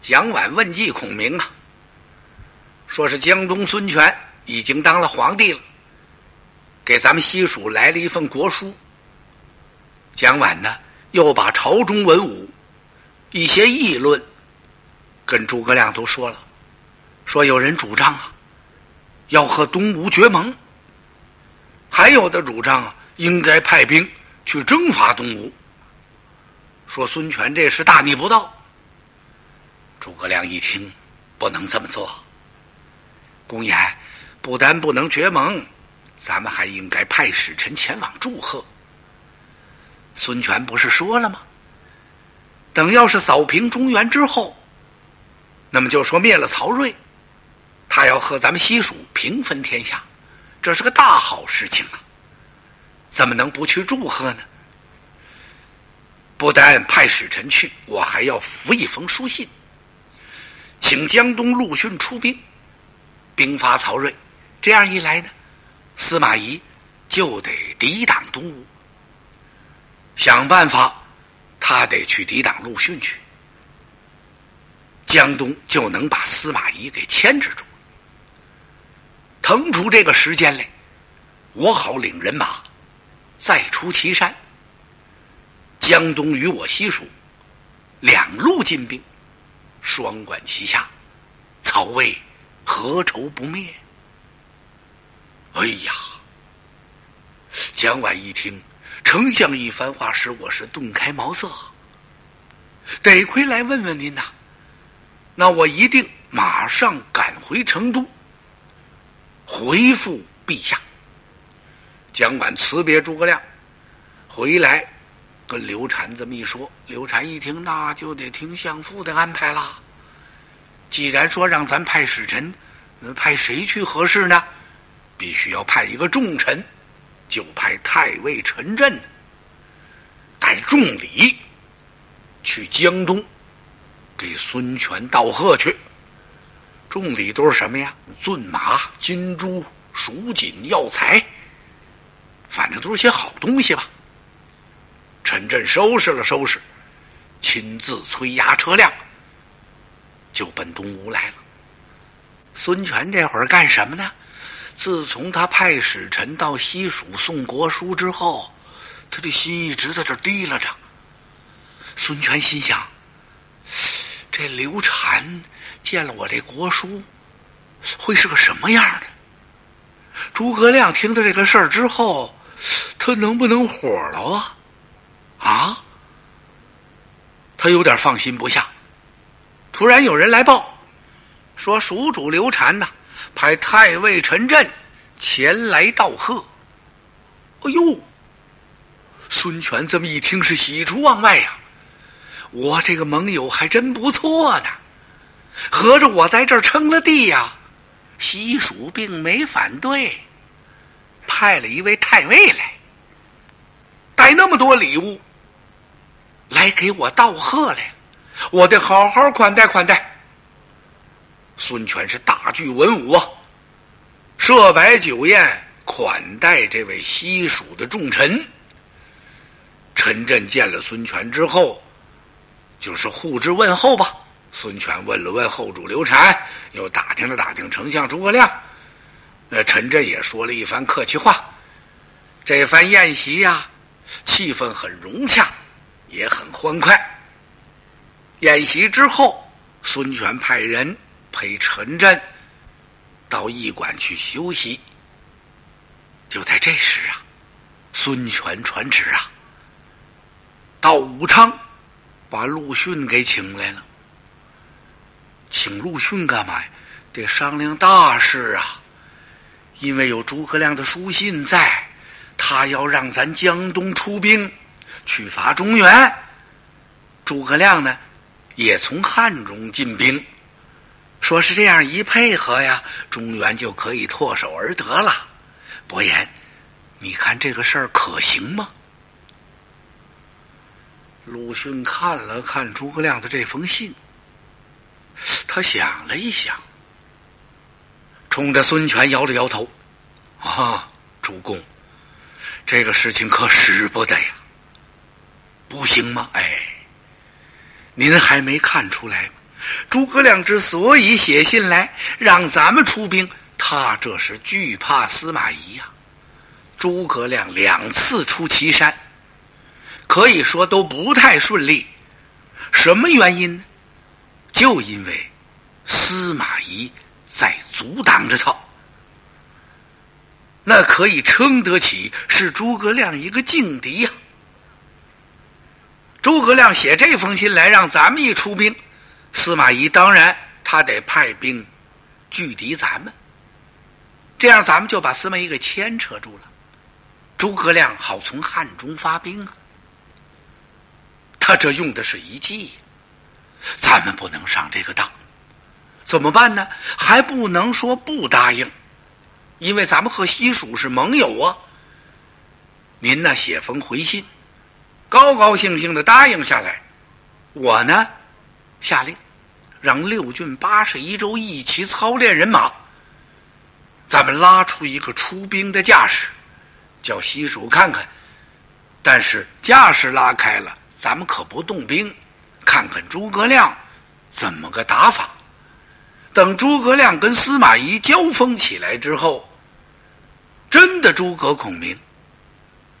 蒋琬问计孔明啊，说是江东孙权已经当了皇帝了，给咱们西蜀来了一份国书。蒋琬呢，又把朝中文武一些议论跟诸葛亮都说了，说有人主张啊，要和东吴结盟，还有的主张啊，应该派兵去征伐东吴。说孙权这是大逆不道。诸葛亮一听，不能这么做。公言不但不能结盟，咱们还应该派使臣前往祝贺。孙权不是说了吗？等要是扫平中原之后，那么就说灭了曹睿，他要和咱们西蜀平分天下，这是个大好事情啊！怎么能不去祝贺呢？不但派使臣去，我还要附一封书信。请江东陆逊出兵，兵伐曹睿。这样一来呢，司马懿就得抵挡东吴。想办法，他得去抵挡陆逊去。江东就能把司马懿给牵制住。腾出这个时间来，我好领人马再出祁山。江东与我西蜀两路进兵。双管齐下，曹魏何愁不灭？哎呀！蒋琬一听丞相一番话，使我是顿开茅塞。得亏来问问您呐，那我一定马上赶回成都，回复陛下。蒋琬辞别诸葛亮，回来。跟刘禅这么一说，刘禅一听，那就得听相父的安排啦。既然说让咱派使臣，派谁去合适呢？必须要派一个重臣，就派太尉陈震带重礼去江东给孙权道贺去。重礼都是什么呀？骏马、金珠、蜀锦、药材，反正都是些好东西吧。陈震收拾了收拾，亲自催押车辆，就奔东吴来了。孙权这会儿干什么呢？自从他派使臣到西蜀送国书之后，他的心一直在这提拉着。孙权心想：这刘禅见了我这国书，会是个什么样的？诸葛亮听到这个事儿之后，他能不能火了啊？啊！他有点放心不下。突然有人来报，说蜀主刘禅呐，派太尉陈震前来道贺。哎呦！孙权这么一听是喜出望外呀！我这个盟友还真不错呢，合着我在这儿称了帝呀。西蜀并没反对，派了一位太尉来，带那么多礼物。来给我道贺来，我得好好款待款待。孙权是大聚文武啊，设摆酒宴款待这位西蜀的重臣。陈震见了孙权之后，就是互致问候吧。孙权问了问后主刘禅，又打听了打听丞相诸葛亮。那陈震也说了一番客气话。这番宴席呀，气氛很融洽。也很欢快。宴席之后，孙权派人陪陈震到驿馆去休息。就在这时啊，孙权传旨啊，到武昌把陆逊给请来了。请陆逊干嘛呀？得商量大事啊！因为有诸葛亮的书信在，他要让咱江东出兵。去伐中原，诸葛亮呢，也从汉中进兵，说是这样一配合呀，中原就可以唾手而得了。伯言，你看这个事儿可行吗？鲁迅看了看诸葛亮的这封信，他想了一想，冲着孙权摇了摇头：“啊，主公，这个事情可使不得呀。”不行吗？哎，您还没看出来吗，诸葛亮之所以写信来让咱们出兵，他这是惧怕司马懿呀。诸葛亮两次出祁山，可以说都不太顺利。什么原因呢？就因为司马懿在阻挡着他。那可以称得起是诸葛亮一个劲敌呀。诸葛亮写这封信来让咱们一出兵，司马懿当然他得派兵拒敌咱们，这样咱们就把司马懿给牵扯住了。诸葛亮好从汉中发兵啊，他这用的是一计，咱们不能上这个当，怎么办呢？还不能说不答应，因为咱们和西蜀是盟友啊。您呢写封回信，高高兴兴的答应下来，我呢下令让六郡八十一州一起操练人马，咱们拉出一个出兵的架势。叫西蜀看看，但是架势拉开了，咱们可不动兵，看看诸葛亮怎么个打法。等诸葛亮跟司马懿交锋起来之后，真的诸葛孔明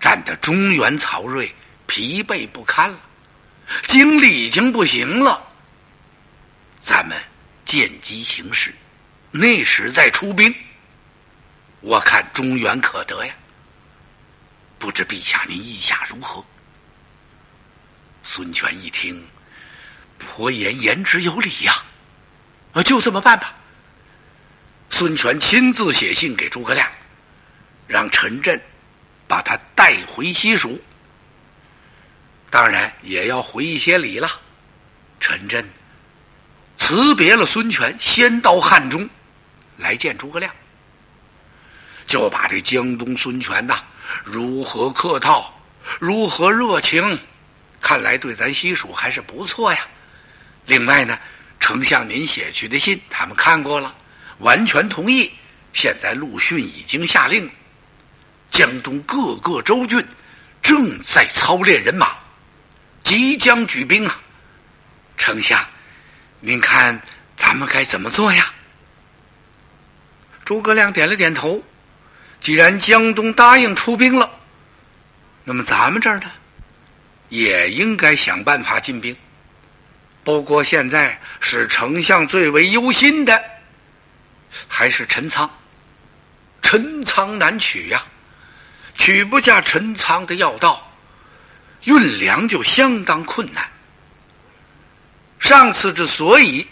战得中原曹睿疲惫不堪了，精力已经不行了。咱们见机行事，那时再出兵，我看中原可得呀。不知陛下您意下如何？孙权一听，颇言言之有理呀，啊，就这么办吧。孙权亲自写信给诸葛亮，让陈震把他带回西蜀，当然也要回一些礼了。陈震辞别了孙权，先到汉中来见诸葛亮，就把这江东孙权呐。如何客套，如何热情，看来对咱西蜀还是不错呀。另外呢，丞相您写去的信，他们看过了，完全同意。现在陆逊已经下令，江东各个州郡正在操练人马，即将举兵啊。丞相，您看咱们该怎么做呀？诸葛亮点了点头。既然江东答应出兵了，那么咱们这儿呢，也应该想办法进兵。不过现在是丞相最为忧心的，还是陈仓。陈仓难取呀，取不下陈仓的要道，运粮就相当困难。上次之所以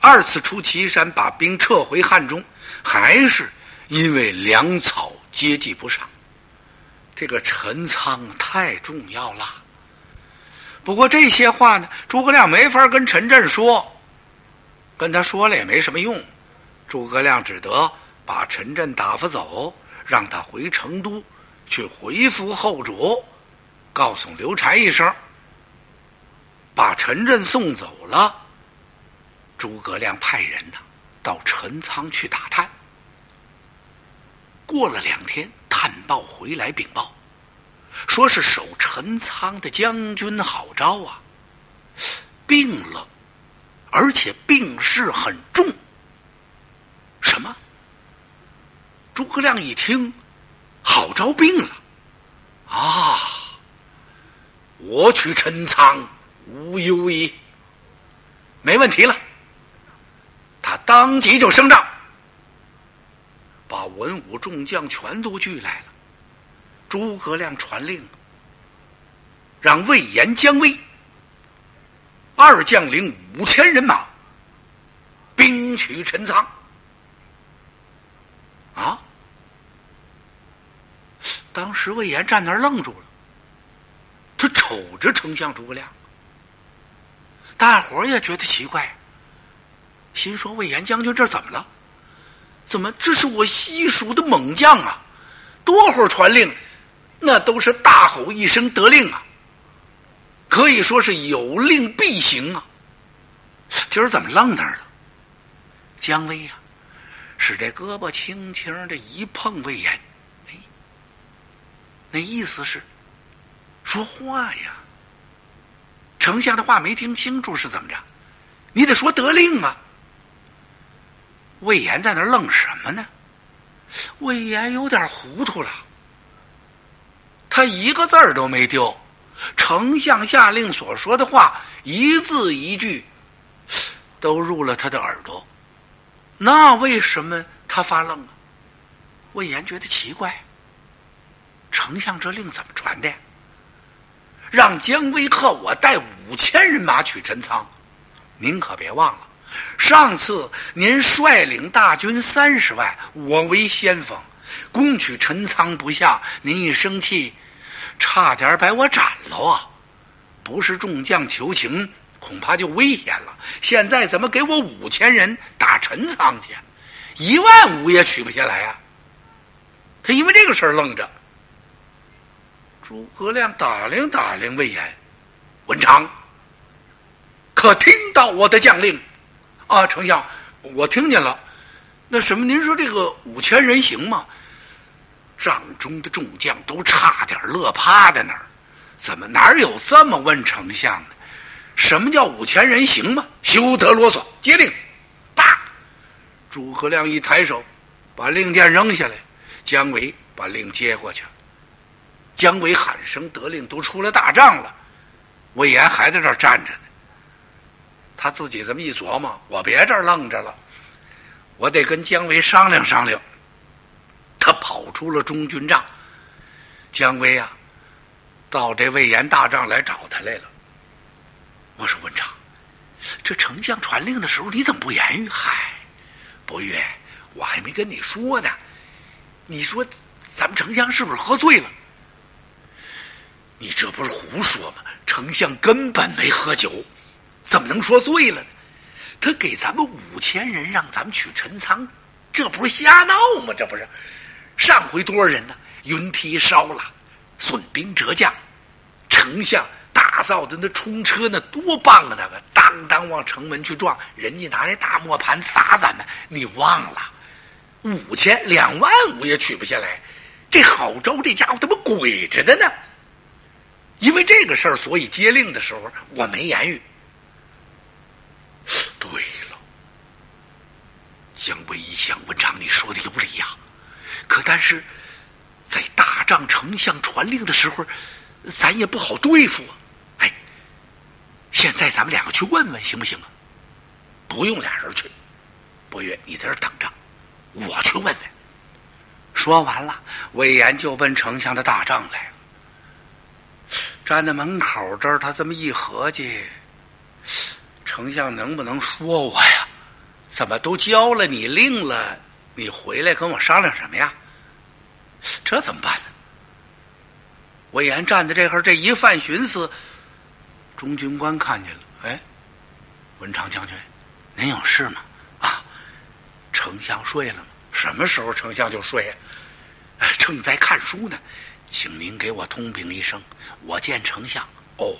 二次出祁山，把兵撤回汉中，还是。因为粮草接济不上，这个陈仓太重要了。不过这些话呢，诸葛亮没法跟陈震说，跟他说了也没什么用。诸葛亮只得把陈震打发走，让他回成都去回复后主，告诉刘禅一声，把陈震送走了。诸葛亮派人呢，到陈仓去打探。过了两天，探报回来禀报，说是守陈仓的将军郝昭啊，病了，而且病势很重。什么？诸葛亮一听，郝昭病了，啊，我取陈仓无忧矣，没问题了。他当即就升帐。把文武众将全都聚来了。诸葛亮传令，让魏延、姜维二将领五千人马，兵取陈仓。啊！当时魏延站那儿愣住了，瞅着丞相诸葛亮，大伙儿也觉得奇怪，心说：魏延将军这怎么了？怎么？这是我西蜀的猛将啊！多会儿传令，那都是大吼一声得令啊！可以说是有令必行啊！今儿怎么愣那儿了？姜维呀，使这胳膊轻轻的一碰魏延，哎，那意思是说话呀。丞相的话没听清楚是怎么着？你得说得令啊！魏延在那愣什么呢？魏延有点糊涂了，他一个字儿都没丢，丞相下令所说的话一字一句都入了他的耳朵。那为什么他发愣啊？魏延觉得奇怪，丞相这令怎么传的？让姜维和我带五千人马取陈仓。您可别忘了，上次您率领大军三十万，我为先锋，攻取陈仓不下，您一生气，差点把我斩了啊！不是众将求情，恐怕就危险了。现在怎么给我五千人打陈仓去？一万五也取不下来啊！他因为这个事儿愣着。诸葛亮打量打量魏延，文长。可听到我的将令，啊，丞相，我听见了。那什么，您说这个五千人行吗？帐中的众将都差点乐趴在那儿。怎么哪有这么问丞相的？什么叫五千人行吗？休得啰嗦，接令！啪！诸葛亮一抬手，把令箭扔下来。姜维把令接过去。姜维喊声得令，都出了大帐了。魏延还在这站着呢。他自己这么一琢磨，我别这儿愣着了，我得跟姜维商量商量。他跑出了中军帐，姜维啊，到这魏延大帐来找他来了。我说文长，这丞相传令的时候你怎么不言语？嗨，伯玉，我还没跟你说呢。你说咱们丞相是不是喝醉了？你这不是胡说吗？丞相根本没喝酒。怎么能说醉了呢？他给咱们五千人让咱们取陈仓，这不是瞎闹吗？这不是上回多少人呢？云梯烧了，损兵折将，丞相打造的那冲车那多棒啊！那个当当往城门去撞，人家拿那大磨盘砸咱们，你忘了？五千两万五也取不下来，这好招，这家伙怎么鬼着的呢？因为这个事儿，所以接令的时候我没言语。对了，姜维一想，文长你说的有理呀。可但是，在大帐丞相传令的时候，咱也不好对付啊。哎，现在咱们两个去问问行不行啊？不用俩人去，伯约你在这等着，我去问问。说完了，魏延就奔丞相的大帐来了。站在门口这儿，他这么一合计。丞相能不能说我呀？怎么都交了你令了？你回来跟我商量什么呀？这怎么办呢？魏延站在这会儿，这一犯寻思，中军官看见了，哎，文长将军，您有事吗？啊，丞相睡了吗？什么时候丞相就睡呀？正在看书呢，请您给我通禀一声，我见丞相。哦，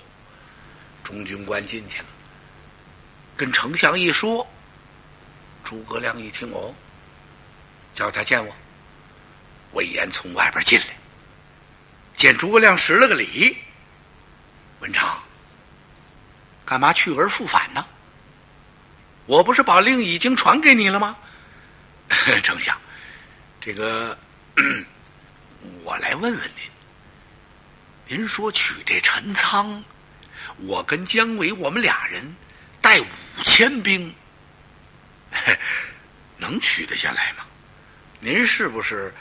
中军官进去了。跟丞相一说，诸葛亮一听哦，叫他见我。魏延从外边进来，见诸葛亮施了个礼。文昌，干嘛去而复返呢？我不是把令已经传给你了吗？丞相，这个我来问问您，您说取这陈仓，我跟姜维我们俩人。带五千兵，能取得下来吗？您是不是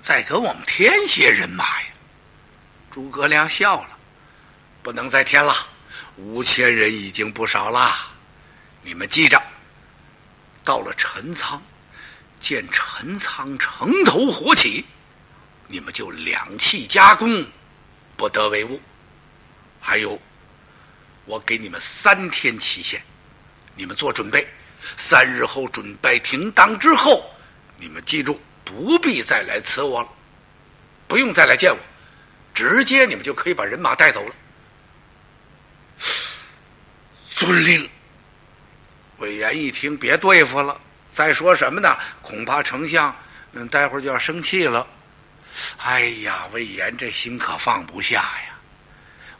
再给我们添些人马呀？诸葛亮笑了，不能再添了，五千人已经不少了。你们记着，到了陈仓，见陈仓城头火起，你们就两气夹攻，不得为误。还有。我给你们三天期限，你们做准备。三日后准备停当之后，你们记住，不必再来辞我了，不用再来见我，直接你们就可以把人马带走了。遵令。魏延一听，别对付了，再说什么呢？恐怕丞相嗯，待会儿就要生气了。哎呀，魏延这心可放不下呀，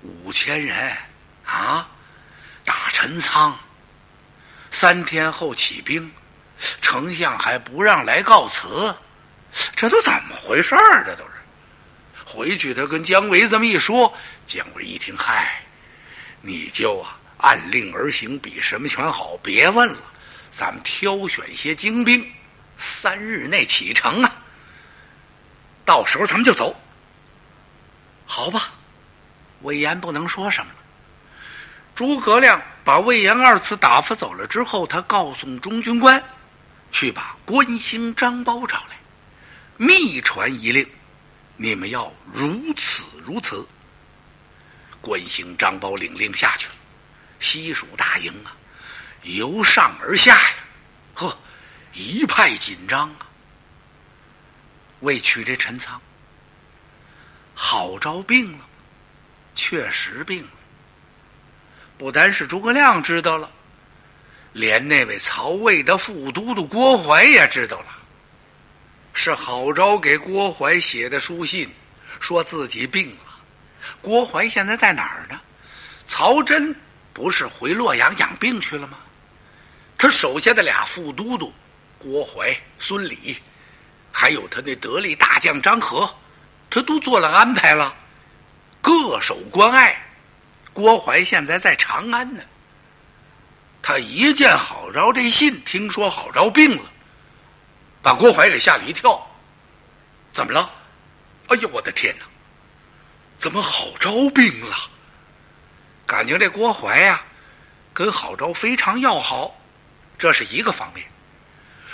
五千人。啊，打陈仓，三天后起兵，丞相还不让来告辞，这都怎么回事儿？这都是。回去他跟姜维这么一说，姜维一听，嗨，你就啊按令而行，比什么全好。别问了，咱们挑选些精兵，三日内启程啊。到时候咱们就走。好吧，魏延不能说什么了。诸葛亮把魏延二次打发走了之后，他告诉中军官，去把关兴、张苞找来，密传一令，你们要如此如此。关兴、张苞领令下去了，西蜀大营啊，由上而下呀，呵，一派紧张啊。为取这陈仓，郝昭病了，确实病了。不单是诸葛亮知道了，连那位曹魏的副都督郭淮也知道了。是郝昭给郭淮写的书信，说自己病了。郭淮现在在哪儿呢？曹真不是回洛阳养病去了吗？他手下的俩副都督郭淮、孙礼，还有他那得力大将张合，他都做了安排了，各守关隘。郭淮现在在长安呢。他一见郝昭这信，听说郝昭病了，把郭淮给吓了一跳。怎么了？哎呦，我的天哪！怎么郝昭病了？感情这郭淮呀，跟郝昭非常要好，这是一个方面。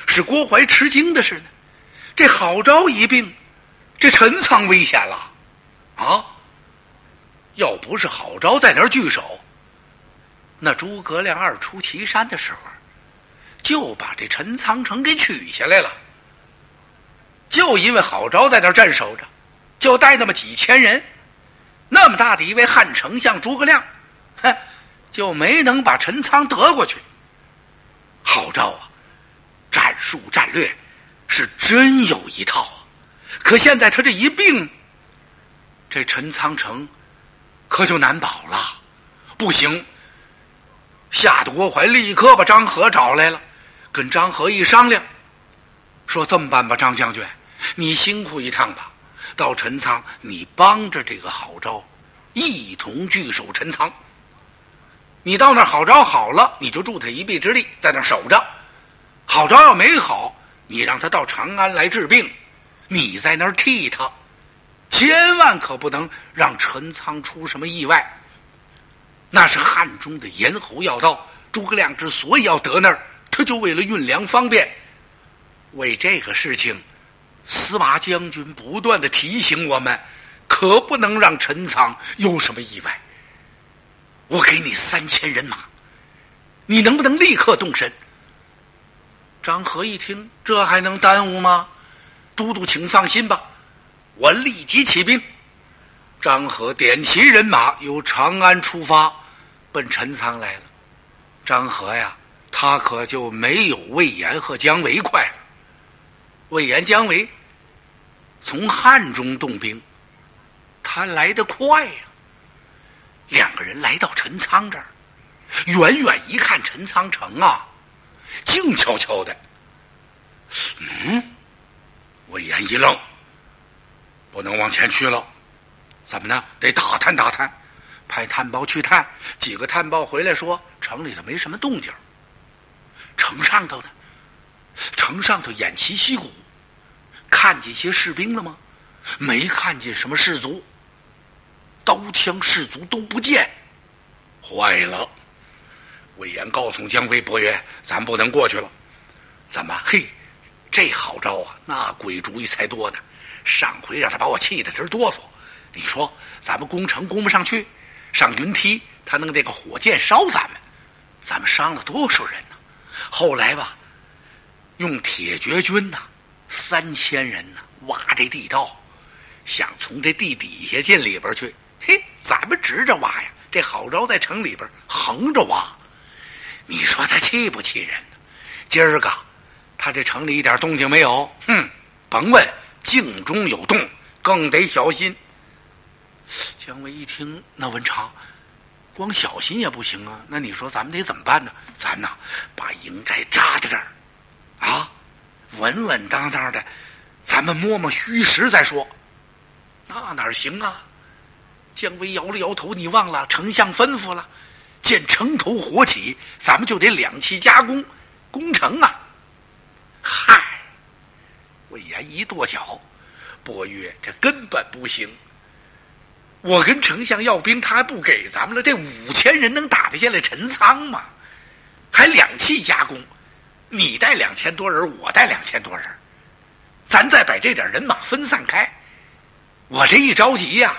使郭淮吃惊的是呢，这郝昭一病，这陈仓危险了，啊！要不是郝昭在那儿据守，那诸葛亮二出祁山的时候，就把这陈仓城给取下来了。就因为郝昭在那儿镇守着，就带那么几千人，那么大的一位汉丞相诸葛亮，哼，就没能把陈仓得过去。郝昭啊，战术战略是真有一套啊，可现在他这一病，这陈仓城。可就难保了，不行。吓得郭淮立刻把张合找来了，跟张合一商量，说这么办吧，张将军，你辛苦一趟吧，到陈仓，你帮着这个郝昭，一同据守陈仓。你到那郝昭好了，你就助他一臂之力，在那守着；郝昭要没好，你让他到长安来治病，你在那儿替他。千万可不能让陈仓出什么意外。那是汉中的咽喉要道，诸葛亮之所以要得那儿，他就为了运粮方便。为这个事情，司马将军不断的提醒我们，可不能让陈仓有什么意外。我给你三千人马，你能不能立刻动身？张合一听，这还能耽误吗？都督，请放心吧。我立即起兵，张合点齐人马，由长安出发，奔陈仓来了。张合呀，他可就没有魏延和姜维快。魏延、姜维从汉中动兵，他来得快呀。两个人来到陈仓这儿，远远一看陈仓城啊，静悄悄的。嗯，魏延一愣。不能往前去了，怎么呢？得打探打探，派探报去探。几个探报回来说，城里头没什么动静。城上头呢？城上头偃旗息鼓，看见些士兵了吗？没看见什么士卒，刀枪士卒都不见。坏了！魏延告诉姜维伯约：“咱不能过去了。”怎么？嘿，这好招啊！那鬼主意才多呢。上回让他把我气得直哆嗦，你说咱们攻城攻不上去，上云梯他弄这个火箭烧咱们，咱们伤了多少人呢？后来吧，用铁决军呐，三千人呢挖这地道，想从这地底下进里边去。嘿，咱们直着挖呀，这郝昭在城里边横着挖，你说他气不气人？今儿个他这城里一点动静没有，哼，甭问。静中有动，更得小心。姜维一听，那文长，光小心也不行啊。那你说咱们得怎么办呢？咱呐，把营寨扎在这儿，啊，稳稳当当的，咱们摸摸虚实再说。那哪行啊？姜维摇了摇头，你忘了丞相吩咐了，见城头火起，咱们就得两气夹攻，攻城啊！嗨，魏延一跺脚，伯约这根本不行。我跟丞相要兵，他还不给咱们了。这五千人能打得下来陈仓吗？还两气夹攻，你带两千多人，我带两千多人，咱再把这点人马分散开。我这一着急呀，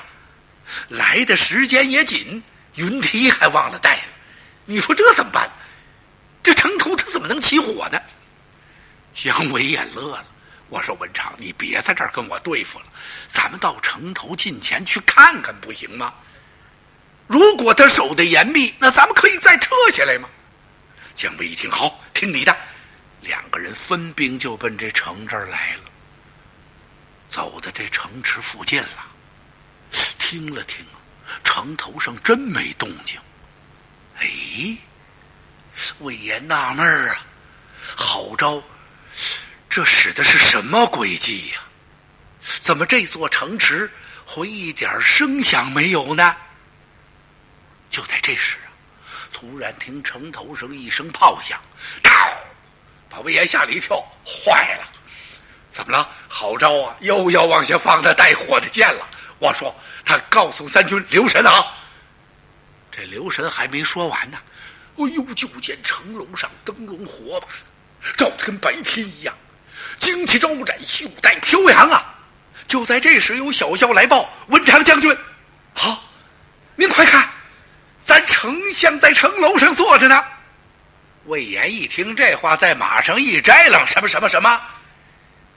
来的时间也紧，云梯还忘了带。你说这怎么办？这城头他怎么能起火呢？姜维也乐了。我说文长，你别在这儿跟我对付了，咱们到城头近前去看看，不行吗？如果他守的严密，那咱们可以再撤下来吗？姜维一听，好，听你的，两个人分兵就奔这城这儿来了。走到这城池附近了，听了听，城头上真没动静。哎，魏延纳闷啊，好招。这使的是什么诡计呀？怎么这座城池会一点声响没有呢？就在这时啊，突然听城头上一声炮响，嗷，把魏延吓了一跳。坏了，怎么了？好招啊！又要往下放那带火的箭了。我说他告诉三军留神啊。这留神还没说完呢，哎呦！就见城楼上灯笼火把，照的跟白天一样。旌旗招展，袖带飘扬啊！就在这时，有小校来报：“文长将军，好，您快看，咱丞相在城楼上坐着呢。”魏延一听这话，在马上一摘楞：“什么什么什么？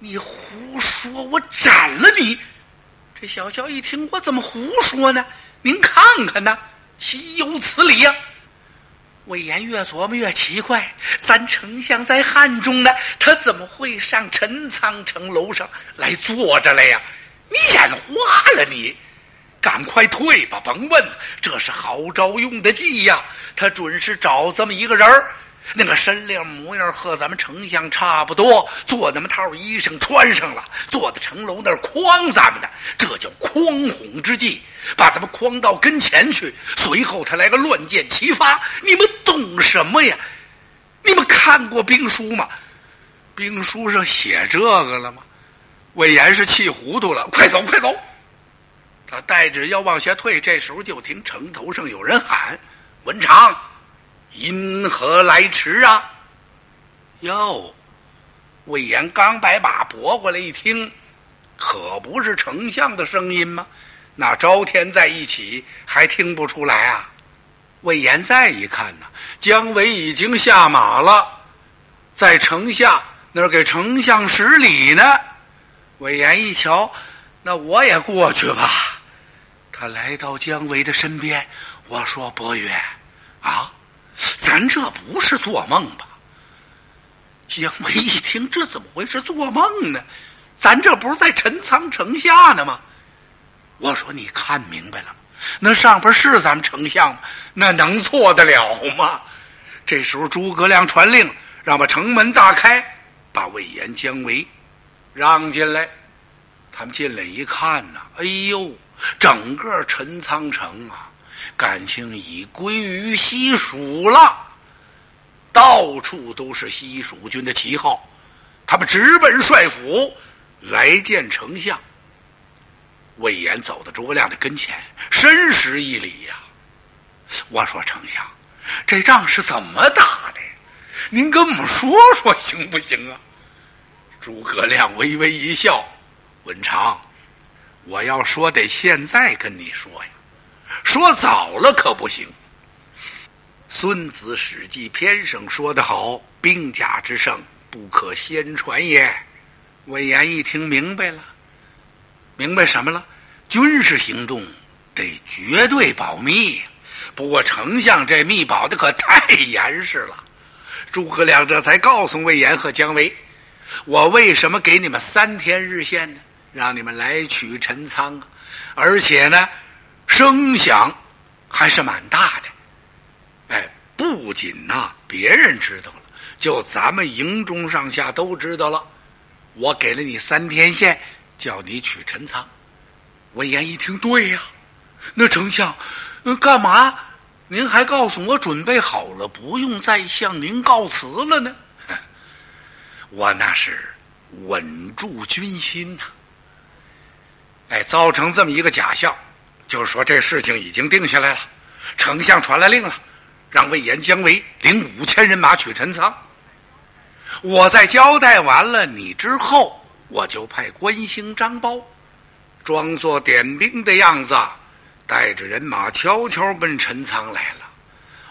你胡说！我斩了你！”这小乔一听：“我怎么胡说呢？您看看呢，岂有此理呀！”魏延越琢磨越奇怪，咱丞相在汉中呢，他怎么会上陈仓城楼上来坐着来呀？你眼花了你！赶快退吧，甭问，这是好招用的计呀！他准是找这么一个人儿。那个身量模样和咱们丞相差不多，做那么套衣裳穿上了，坐在城楼那儿诓咱们的，这叫诓哄之计，把咱们诓到跟前去。随后他来个乱箭齐发，你们懂什么呀？你们看过兵书吗？兵书上写这个了吗？魏延是气糊涂了，快走快走！他带着要往下退，这时候就听城头上有人喊：“文长。”因何来迟啊？哟，魏延刚把马拨过来一听，可不是丞相的声音吗？那朝天在一起还听不出来啊？魏延再一看呢，姜维已经下马了，在城下那儿给丞相施礼呢。魏延一瞧，那我也过去吧。他来到姜维的身边，我说：“伯约，啊。”咱这不是做梦吧？姜维一听，这怎么回事？做梦呢？咱这不是在陈仓城下呢吗？我说，你看明白了吗？那上边是咱们丞相吗？那能错得了吗？这时候，诸葛亮传令，让把城门大开，把魏延、姜维让进来。他们进来一看呐，哎呦，整个陈仓城啊！感情已归于西蜀了，到处都是西蜀军的旗号，他们直奔帅府来见丞相。魏延走到诸葛亮的跟前，深施一礼呀。我说：“丞相，这仗是怎么打的？您跟我们说说行不行啊？”诸葛亮微微一笑：“文长，我要说得现在跟你说呀。”说早了可不行。孙子《史记》偏生说得好：“兵家之胜，不可先传也。”魏延一听明白了，明白什么了？军事行动得绝对保密。不过丞相这密保的可太严实了。诸葛亮这才告诉魏延和姜维：“我为什么给你们三天日限呢？让你们来取陈仓啊！而且呢。”声响还是蛮大的。哎，不仅呐，别人知道了，就咱们营中上下都知道了。我给了你三天线，叫你取陈仓。闻言一听，对呀，那丞相，干嘛？您还告诉我准备好了，不用再向您告辞了呢？我那是稳住军心呐。哎，造成这么一个假象，就是说这事情已经定下来了。丞相传来令了，让魏延、姜维领五千人马取陈仓。我在交代完了你之后，我就派关兴、张苞，装作点兵的样子。带着人马悄悄奔陈仓来了，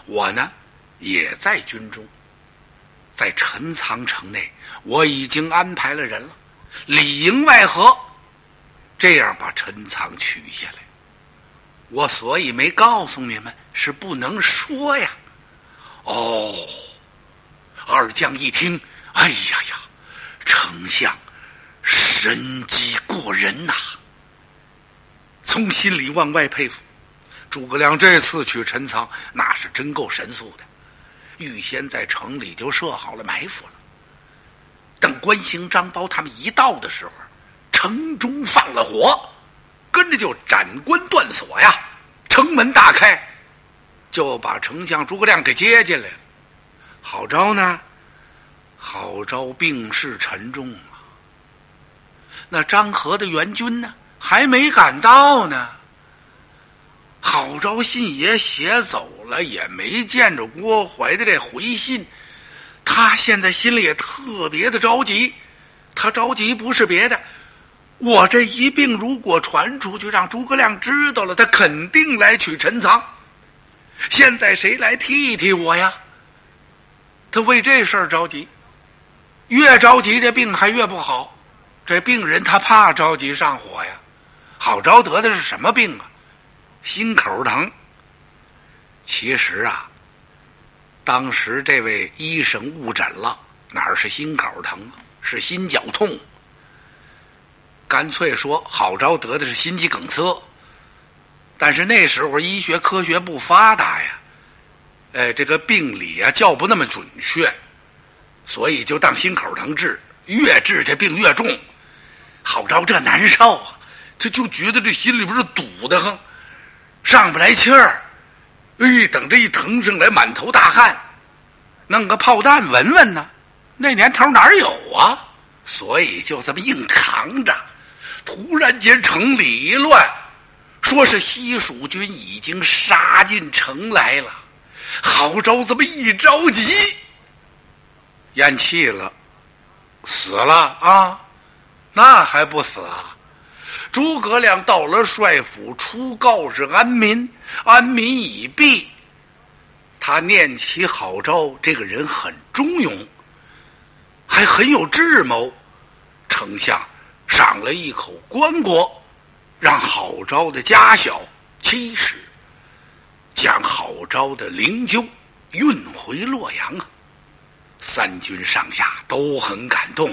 我呢也在军中，在陈仓城内，我已经安排了人了，里应外合，这样把陈仓取下来。我所以没告诉你们，是不能说呀。哦，二将一听，哎呀呀，丞相神机过人呐！从心里往外佩服，诸葛亮这次去陈仓，那是真够神速的，预先在城里就设好了埋伏了。等关兴、张苞他们一到的时候，城中放了火，跟着就斩关断锁呀，城门大开，就把丞相诸葛亮给接进来了。郝昭呢？郝昭病势沉重啊。那张合的援军呢？还没赶到呢，郝昭信也写走了，也没见着郭淮的这回信，他现在心里也特别的着急。他着急不是别的，我这一病如果传出去，让诸葛亮知道了，他肯定来取陈仓。现在谁来替替我呀？他为这事儿着急，越着急这病还越不好。这病人他怕着急上火呀。郝昭得的是什么病啊？心口疼。其实啊，当时这位医生误诊了，哪是心口疼啊？是心绞痛。干脆说郝昭得的是心肌梗塞。但是那时候医学科学不发达呀，哎，这个病理啊叫不那么准确，所以就当心口疼治，越治这病越重。郝昭这难受啊！他就觉得这心里边是堵得慌，上不来气儿。哎，等这一疼上来，满头大汗，弄个炮弹闻闻呢。那年头哪有啊？所以就这么硬扛着。突然间城里一乱，说是西蜀军已经杀进城来了。郝昭这么一着急，咽气了，死了啊？那还不死啊？诸葛亮到了帅府，初告示安民，安民已毕。他念起郝昭这个人很忠勇，还很有智谋。丞相赏了一口棺椁，让郝昭的家小七十，将郝昭的灵柩运回洛阳啊。三军上下都很感动。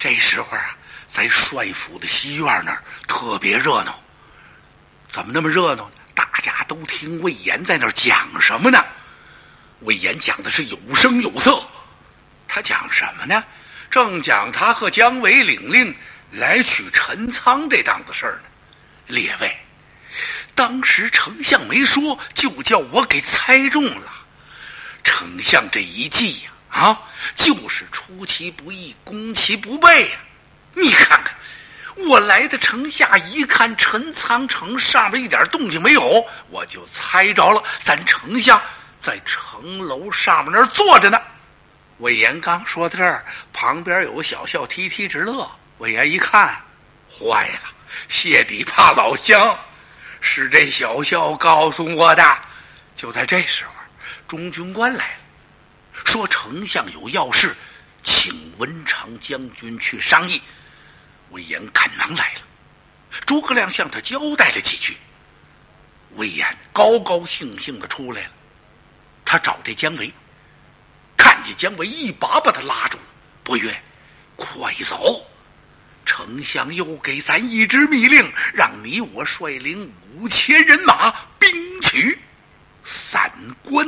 这时候啊。在帅府的西院那儿特别热闹，怎么那么热闹呢？大家都听魏延在那儿讲什么呢？魏延讲的是有声有色，他讲什么呢？正讲他和姜维领令来取陈仓这档子事儿呢。列位，当时丞相没说，就叫我给猜中了。丞相这一计呀，啊，就是出其不意，攻其不备呀。你看看，我来的城下一看，陈仓城上边一点动静没有，我就猜着了，咱丞相在城楼上面那儿坐着呢。魏延刚说到这儿，旁边有个小校踢踢直乐。魏延一看，坏了，谢底怕老乡，是这小校告诉我的。就在这时候，中军官来了，说丞相有要事，请文长将军去商议。魏延赶忙来了，诸葛亮向他交代了几句。魏延高高兴兴的出来了，他找这姜维，看见姜维一把把他拉住不悦，快走！丞相又给咱一支密令，让你我率领五千人马兵取散关。